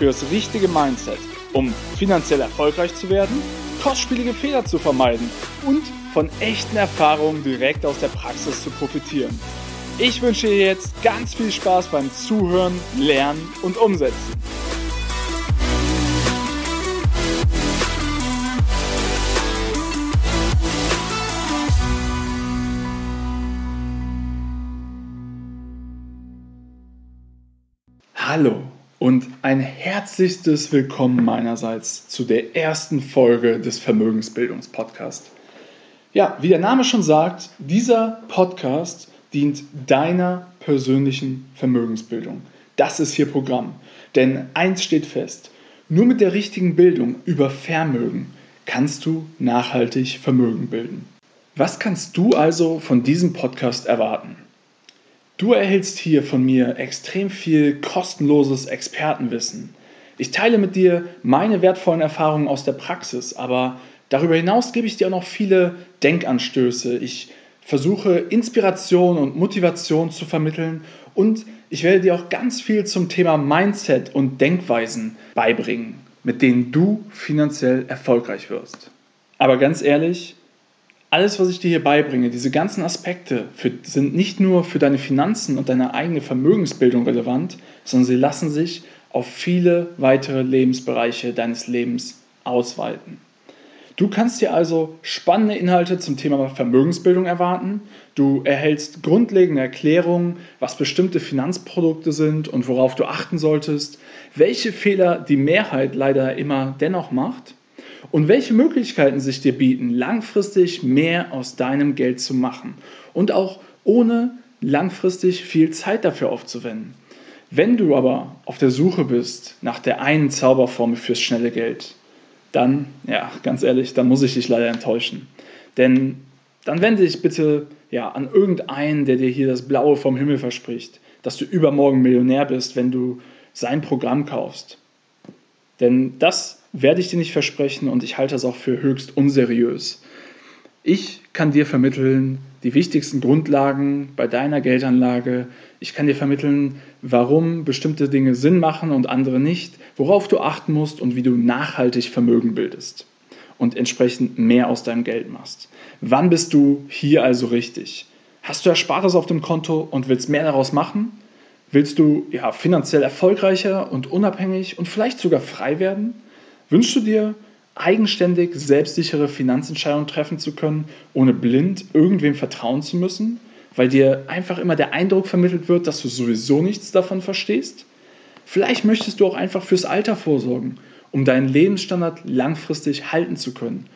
für das richtige Mindset, um finanziell erfolgreich zu werden, kostspielige Fehler zu vermeiden und von echten Erfahrungen direkt aus der Praxis zu profitieren. Ich wünsche dir jetzt ganz viel Spaß beim Zuhören, Lernen und Umsetzen. Hallo und ein herzlichstes Willkommen meinerseits zu der ersten Folge des Vermögensbildungspodcasts. Ja, wie der Name schon sagt, dieser Podcast dient deiner persönlichen Vermögensbildung. Das ist hier Programm. Denn eins steht fest, nur mit der richtigen Bildung über Vermögen kannst du nachhaltig Vermögen bilden. Was kannst du also von diesem Podcast erwarten? Du erhältst hier von mir extrem viel kostenloses Expertenwissen. Ich teile mit dir meine wertvollen Erfahrungen aus der Praxis, aber darüber hinaus gebe ich dir auch noch viele Denkanstöße. Ich versuche Inspiration und Motivation zu vermitteln und ich werde dir auch ganz viel zum Thema Mindset und Denkweisen beibringen, mit denen du finanziell erfolgreich wirst. Aber ganz ehrlich, alles, was ich dir hier beibringe, diese ganzen Aspekte für, sind nicht nur für deine Finanzen und deine eigene Vermögensbildung relevant, sondern sie lassen sich auf viele weitere Lebensbereiche deines Lebens ausweiten. Du kannst dir also spannende Inhalte zum Thema Vermögensbildung erwarten. Du erhältst grundlegende Erklärungen, was bestimmte Finanzprodukte sind und worauf du achten solltest, welche Fehler die Mehrheit leider immer dennoch macht und welche Möglichkeiten sich dir bieten, langfristig mehr aus deinem Geld zu machen und auch ohne langfristig viel Zeit dafür aufzuwenden. Wenn du aber auf der Suche bist nach der einen Zauberformel fürs schnelle Geld, dann, ja, ganz ehrlich, dann muss ich dich leider enttäuschen. Denn dann wende dich bitte ja, an irgendeinen, der dir hier das Blaue vom Himmel verspricht, dass du übermorgen Millionär bist, wenn du sein Programm kaufst. Denn das werde ich dir nicht versprechen und ich halte das auch für höchst unseriös. Ich kann dir vermitteln die wichtigsten Grundlagen bei deiner Geldanlage. Ich kann dir vermitteln, warum bestimmte Dinge Sinn machen und andere nicht, worauf du achten musst und wie du nachhaltig Vermögen bildest und entsprechend mehr aus deinem Geld machst. Wann bist du hier also richtig? Hast du Erspartes auf dem Konto und willst mehr daraus machen? Willst du ja, finanziell erfolgreicher und unabhängig und vielleicht sogar frei werden? Wünschst du dir, eigenständig selbstsichere Finanzentscheidungen treffen zu können, ohne blind irgendwem vertrauen zu müssen, weil dir einfach immer der Eindruck vermittelt wird, dass du sowieso nichts davon verstehst? Vielleicht möchtest du auch einfach fürs Alter vorsorgen, um deinen Lebensstandard langfristig halten zu können,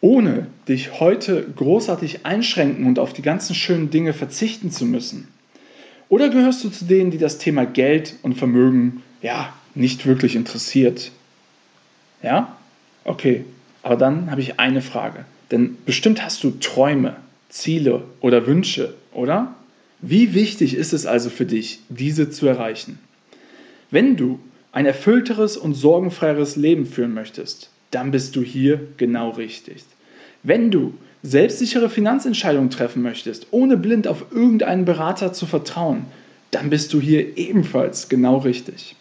ohne dich heute großartig einschränken und auf die ganzen schönen Dinge verzichten zu müssen. Oder gehörst du zu denen, die das Thema Geld und Vermögen ja nicht wirklich interessiert? Ja? Okay. Aber dann habe ich eine Frage. Denn bestimmt hast du Träume, Ziele oder Wünsche, oder? Wie wichtig ist es also für dich, diese zu erreichen? Wenn du ein erfüllteres und sorgenfreieres Leben führen möchtest, dann bist du hier genau richtig. Wenn du selbstsichere Finanzentscheidungen treffen möchtest, ohne blind auf irgendeinen Berater zu vertrauen, dann bist du hier ebenfalls genau richtig.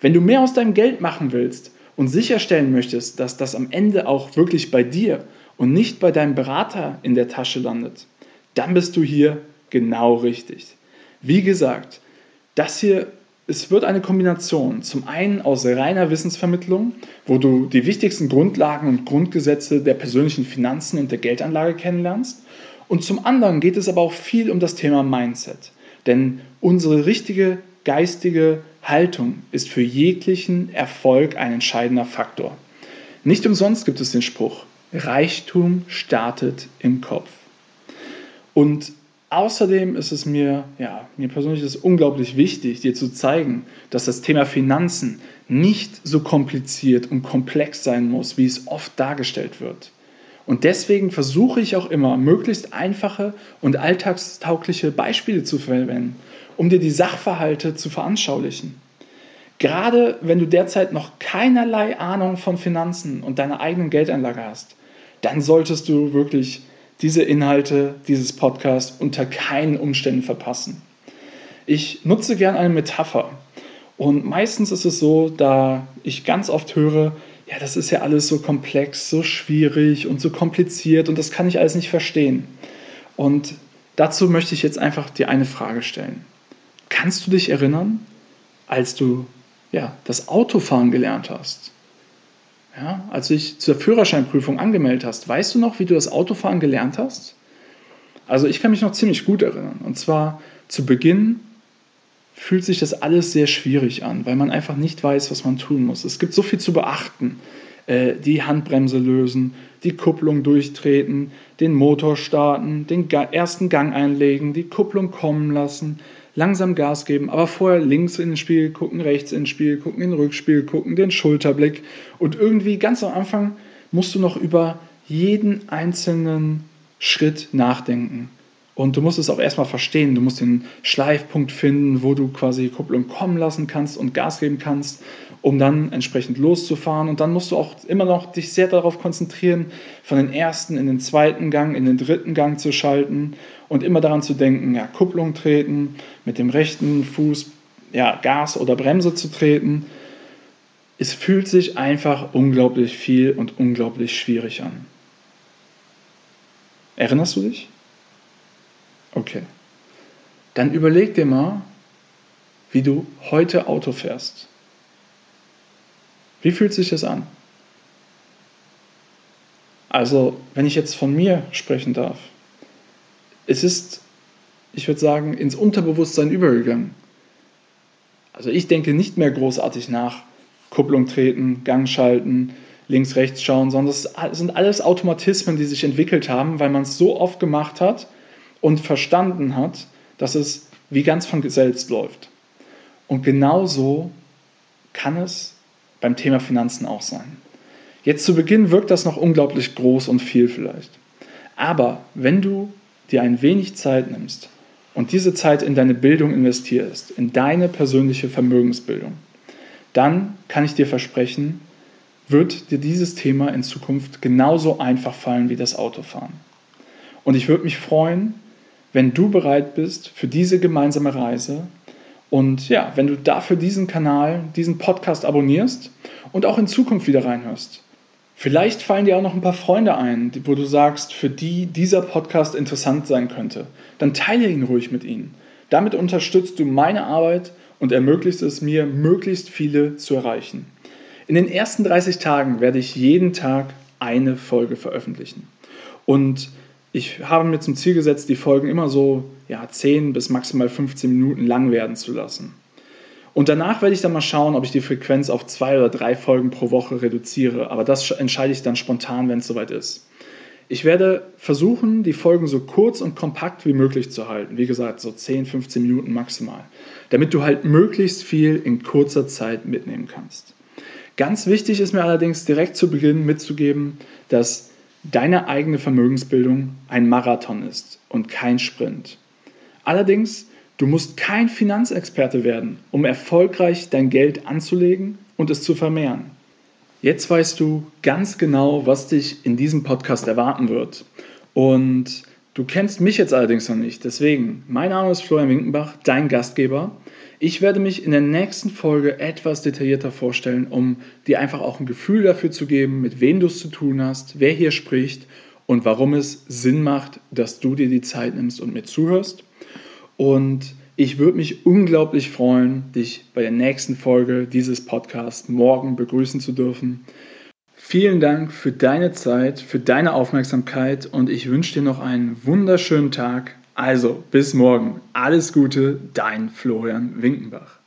Wenn du mehr aus deinem Geld machen willst, und sicherstellen möchtest, dass das am Ende auch wirklich bei dir und nicht bei deinem Berater in der Tasche landet, dann bist du hier genau richtig. Wie gesagt, das hier es wird eine Kombination zum einen aus reiner Wissensvermittlung, wo du die wichtigsten Grundlagen und Grundgesetze der persönlichen Finanzen und der Geldanlage kennenlernst. Und zum anderen geht es aber auch viel um das Thema Mindset. Denn unsere richtige geistige Haltung ist für jeglichen Erfolg ein entscheidender Faktor. Nicht umsonst gibt es den Spruch, Reichtum startet im Kopf. Und außerdem ist es mir, ja, mir persönlich ist unglaublich wichtig, dir zu zeigen, dass das Thema Finanzen nicht so kompliziert und komplex sein muss, wie es oft dargestellt wird. Und deswegen versuche ich auch immer, möglichst einfache und alltagstaugliche Beispiele zu verwenden, um dir die Sachverhalte zu veranschaulichen. Gerade wenn du derzeit noch keinerlei Ahnung von Finanzen und deiner eigenen Geldanlage hast, dann solltest du wirklich diese Inhalte dieses Podcasts unter keinen Umständen verpassen. Ich nutze gern eine Metapher. Und meistens ist es so, da ich ganz oft höre, ja, das ist ja alles so komplex, so schwierig und so kompliziert und das kann ich alles nicht verstehen. Und dazu möchte ich jetzt einfach dir eine Frage stellen. Kannst du dich erinnern, als du ja, das Autofahren gelernt hast? Ja, als du dich zur Führerscheinprüfung angemeldet hast, weißt du noch, wie du das Autofahren gelernt hast? Also ich kann mich noch ziemlich gut erinnern. Und zwar zu Beginn fühlt sich das alles sehr schwierig an, weil man einfach nicht weiß, was man tun muss. Es gibt so viel zu beachten. Äh, die Handbremse lösen, die Kupplung durchtreten, den Motor starten, den ersten Gang einlegen, die Kupplung kommen lassen, langsam Gas geben, aber vorher links in den Spiegel gucken, rechts in den Spiegel gucken, in den Rückspiegel gucken, den Schulterblick und irgendwie ganz am Anfang musst du noch über jeden einzelnen Schritt nachdenken. Und du musst es auch erstmal verstehen. Du musst den Schleifpunkt finden, wo du quasi Kupplung kommen lassen kannst und Gas geben kannst, um dann entsprechend loszufahren. Und dann musst du auch immer noch dich sehr darauf konzentrieren, von den ersten in den zweiten Gang, in den dritten Gang zu schalten und immer daran zu denken, ja, Kupplung treten, mit dem rechten Fuß ja, Gas oder Bremse zu treten. Es fühlt sich einfach unglaublich viel und unglaublich schwierig an. Erinnerst du dich? Okay. Dann überleg dir mal, wie du heute Auto fährst. Wie fühlt sich das an? Also, wenn ich jetzt von mir sprechen darf, es ist, ich würde sagen, ins Unterbewusstsein übergegangen. Also ich denke nicht mehr großartig nach, Kupplung treten, Gang schalten, links, rechts schauen, sondern es sind alles Automatismen, die sich entwickelt haben, weil man es so oft gemacht hat und verstanden hat, dass es wie ganz von selbst läuft. Und genauso kann es beim Thema Finanzen auch sein. Jetzt zu Beginn wirkt das noch unglaublich groß und viel vielleicht. Aber wenn du dir ein wenig Zeit nimmst und diese Zeit in deine Bildung investierst, in deine persönliche Vermögensbildung, dann kann ich dir versprechen, wird dir dieses Thema in Zukunft genauso einfach fallen wie das Autofahren. Und ich würde mich freuen, wenn du bereit bist für diese gemeinsame Reise und ja, wenn du dafür diesen Kanal, diesen Podcast abonnierst und auch in Zukunft wieder reinhörst. Vielleicht fallen dir auch noch ein paar Freunde ein, wo du sagst, für die dieser Podcast interessant sein könnte. Dann teile ihn ruhig mit ihnen. Damit unterstützt du meine Arbeit und ermöglicht es mir, möglichst viele zu erreichen. In den ersten 30 Tagen werde ich jeden Tag eine Folge veröffentlichen. Und ich habe mir zum Ziel gesetzt, die Folgen immer so ja, 10 bis maximal 15 Minuten lang werden zu lassen. Und danach werde ich dann mal schauen, ob ich die Frequenz auf zwei oder drei Folgen pro Woche reduziere. Aber das entscheide ich dann spontan, wenn es soweit ist. Ich werde versuchen, die Folgen so kurz und kompakt wie möglich zu halten. Wie gesagt, so 10, 15 Minuten maximal. Damit du halt möglichst viel in kurzer Zeit mitnehmen kannst. Ganz wichtig ist mir allerdings direkt zu Beginn mitzugeben, dass deine eigene Vermögensbildung ein Marathon ist und kein Sprint. Allerdings, du musst kein Finanzexperte werden, um erfolgreich dein Geld anzulegen und es zu vermehren. Jetzt weißt du ganz genau, was dich in diesem Podcast erwarten wird. Und du kennst mich jetzt allerdings noch nicht. Deswegen, mein Name ist Florian Winkenbach, dein Gastgeber. Ich werde mich in der nächsten Folge etwas detaillierter vorstellen, um dir einfach auch ein Gefühl dafür zu geben, mit wem du es zu tun hast, wer hier spricht und warum es Sinn macht, dass du dir die Zeit nimmst und mir zuhörst. Und ich würde mich unglaublich freuen, dich bei der nächsten Folge dieses Podcasts morgen begrüßen zu dürfen. Vielen Dank für deine Zeit, für deine Aufmerksamkeit und ich wünsche dir noch einen wunderschönen Tag. Also, bis morgen. Alles Gute, dein Florian Winkenbach.